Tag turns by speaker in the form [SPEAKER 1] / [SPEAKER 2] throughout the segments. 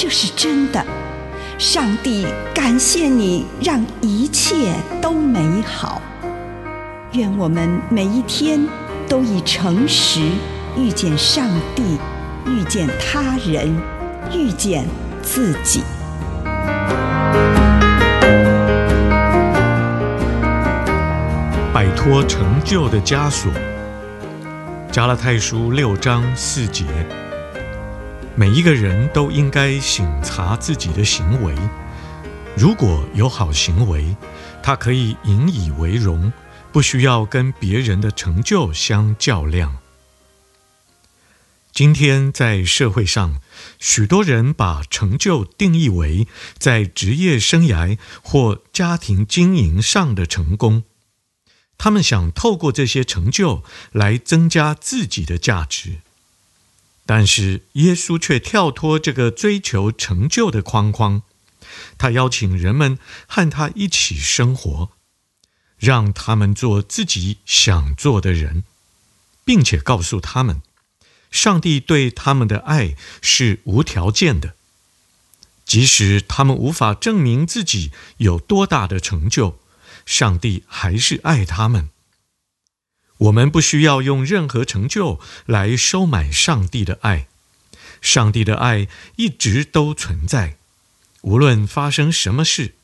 [SPEAKER 1] 这是真的。上帝感谢你，让一切都美好。愿我们每一天都以诚实遇见上帝，遇见他人，遇见自己。
[SPEAKER 2] 摆脱成就的枷锁。加拉太书六章四节，每一个人都应该省察自己的行为，如果有好行为，他可以引以为荣，不需要跟别人的成就相较量。今天在社会上，许多人把成就定义为在职业生涯或家庭经营上的成功。他们想透过这些成就来增加自己的价值，但是耶稣却跳脱这个追求成就的框框，他邀请人们和他一起生活，让他们做自己想做的人，并且告诉他们，上帝对他们的爱是无条件的，即使他们无法证明自己有多大的成就。上帝还是爱他们。我们不需要用任何成就来收买上帝的爱。上帝的爱一直都存在，无论发生什么事，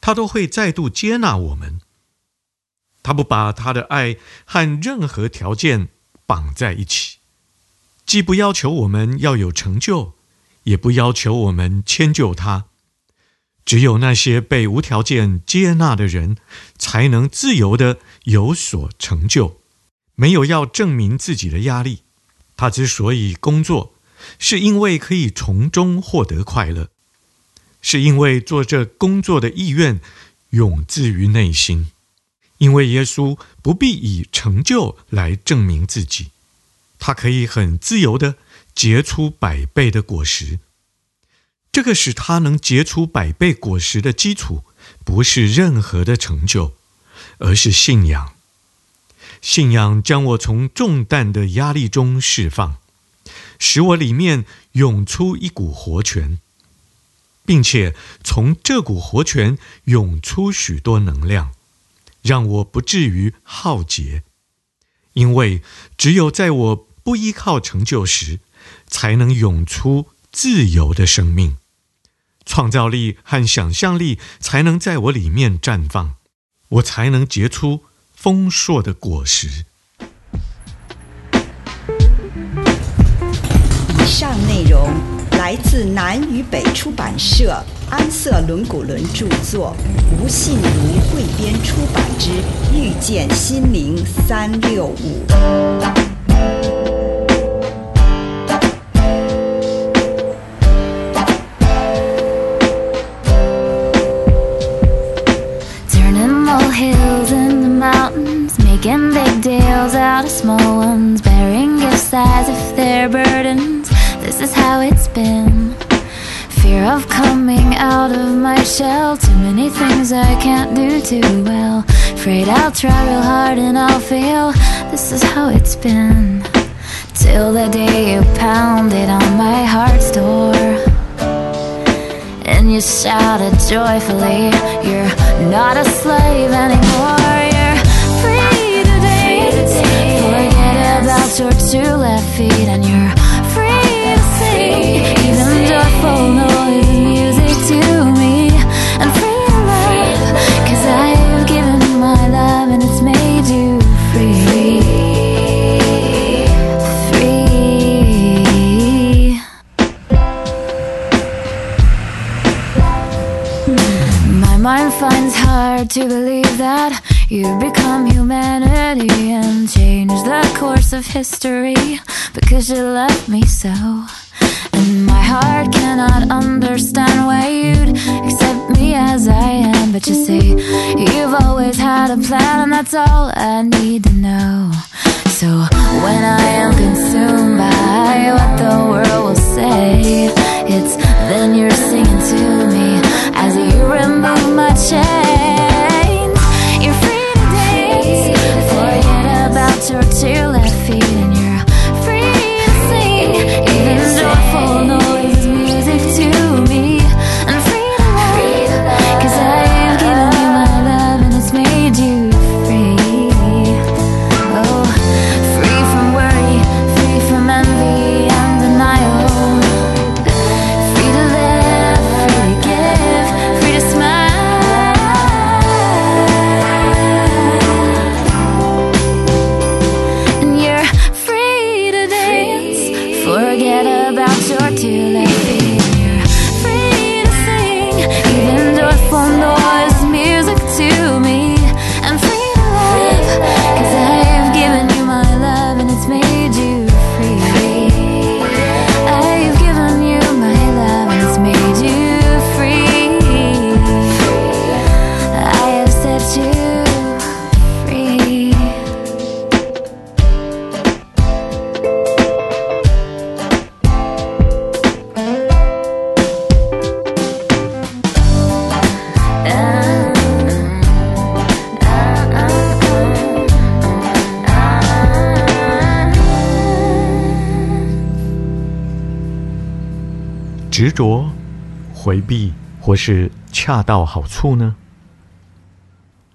[SPEAKER 2] 他都会再度接纳我们。他不把他的爱和任何条件绑在一起，既不要求我们要有成就，也不要求我们迁就他。只有那些被无条件接纳的人，才能自由地有所成就，没有要证明自己的压力。他之所以工作，是因为可以从中获得快乐，是因为做这工作的意愿永自于内心。因为耶稣不必以成就来证明自己，他可以很自由地结出百倍的果实。这个使他能结出百倍果实的基础，不是任何的成就，而是信仰。信仰将我从重担的压力中释放，使我里面涌出一股活泉，并且从这股活泉涌出许多能量，让我不至于耗竭。因为只有在我不依靠成就时，才能涌出自由的生命。创造力和想象力才能在我里面绽放，我才能结出丰硕的果实。
[SPEAKER 1] 以上内容来自南与北出版社安瑟伦古伦著作，吴信如汇编出版之《遇见心灵三六五》。
[SPEAKER 3] As if they're burdens. This is how it's been. Fear of coming out of my shell. Too many things I can't do too well. Afraid I'll try real hard and I'll fail. This is how it's been. Till the day you pounded on my heart's door. And you shouted joyfully, You're not a slave anymore. mind finds hard to believe that you become humanity and change the course of history because you love me so. And my heart cannot understand why you'd accept me as I am. But you see, you've always had a plan, and that's all I need to know. So when I am consumed by what the world will say.
[SPEAKER 2] 执着、回避，或是恰到好处呢？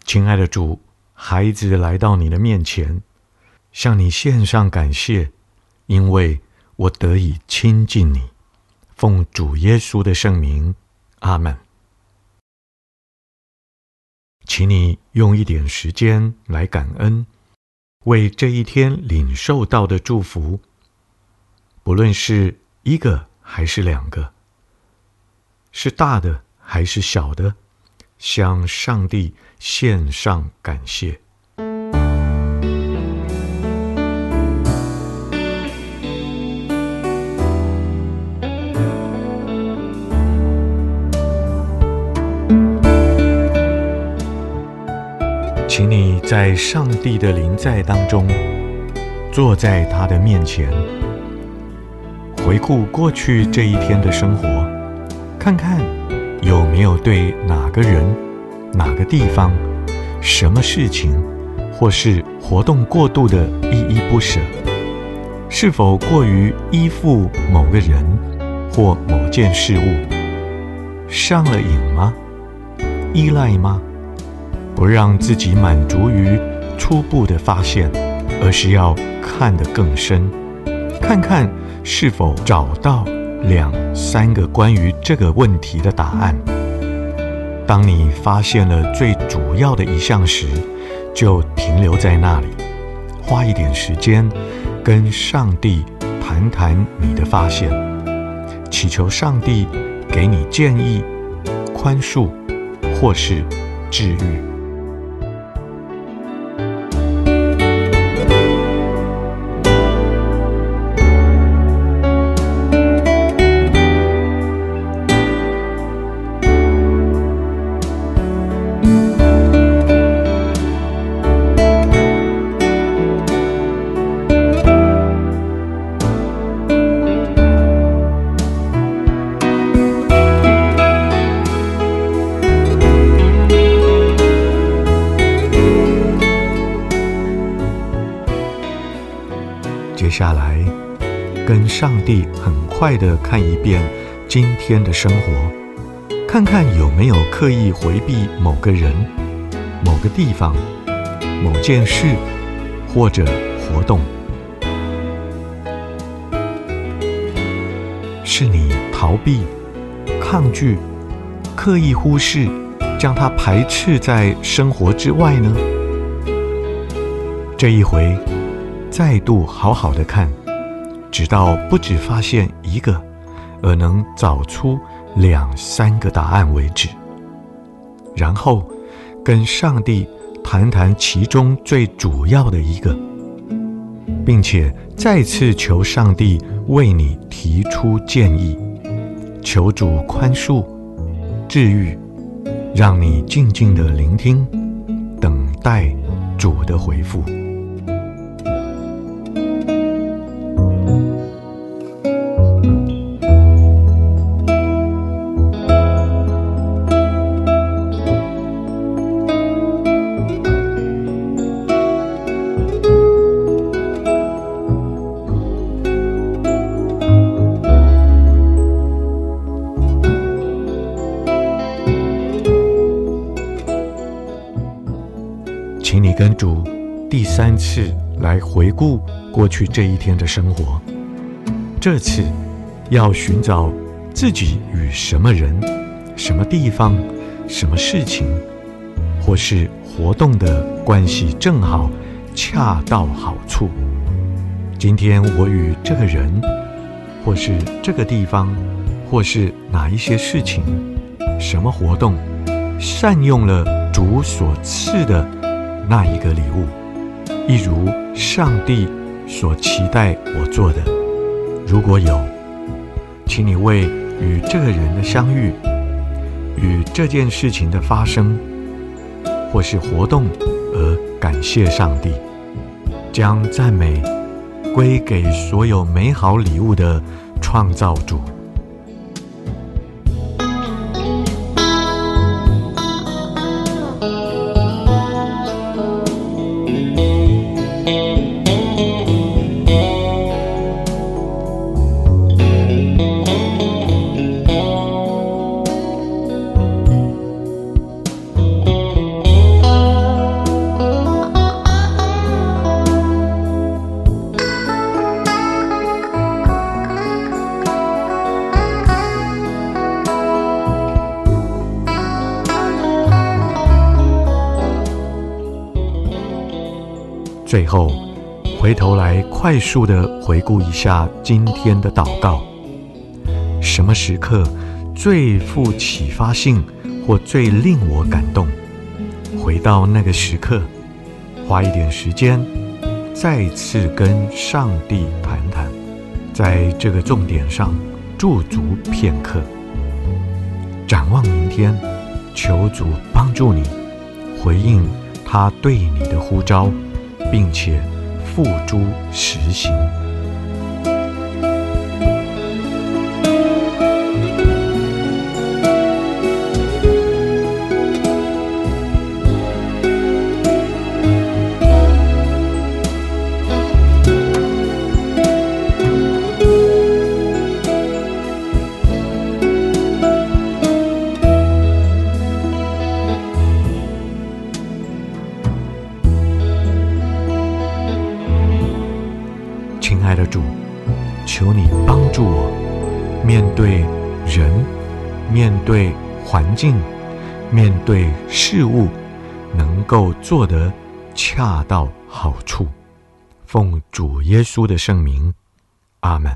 [SPEAKER 2] 亲爱的主，孩子来到你的面前，向你献上感谢，因为我得以亲近你。奉主耶稣的圣名，阿门。请你用一点时间来感恩，为这一天领受到的祝福，不论是一个还是两个，是大的还是小的，向上帝献上感谢。请你在上帝的临在当中，坐在他的面前，回顾过去这一天的生活，看看有没有对哪个人、哪个地方、什么事情，或是活动过度的依依不舍，是否过于依附某个人或某件事物，上了瘾吗？依赖吗？不让自己满足于初步的发现，而是要看得更深，看看是否找到两三个关于这个问题的答案。当你发现了最主要的一项时，就停留在那里，花一点时间跟上帝谈谈你的发现，祈求上帝给你建议、宽恕或是治愈。接下来，跟上帝很快的看一遍今天的生活，看看有没有刻意回避某个人、某个地方、某件事或者活动，是你逃避、抗拒、刻意忽视，将它排斥在生活之外呢？这一回，再度好好的看，直到不只发现一个，而能找出两三个答案为止。然后跟上帝谈谈其中最主要的一个，并且再次求上帝为你提出建议，求主宽恕、治愈，让你静静的聆听，等待主的回复。跟主第三次来回顾过去这一天的生活，这次要寻找自己与什么人、什么地方、什么事情，或是活动的关系正好恰到好处。今天我与这个人，或是这个地方，或是哪一些事情、什么活动，善用了主所赐的。那一个礼物，一如上帝所期待我做的，如果有，请你为与这个人的相遇、与这件事情的发生，或是活动而感谢上帝，将赞美归给所有美好礼物的创造主。后，回头来快速地回顾一下今天的祷告。什么时刻最富启发性或最令我感动？回到那个时刻，花一点时间，再次跟上帝谈谈，在这个重点上驻足片刻。展望明天，求主帮助你回应他对你的呼召。并且付诸实行。的主，求你帮助我，面对人、面对环境、面对事物，能够做得恰到好处。奉主耶稣的圣名，阿门。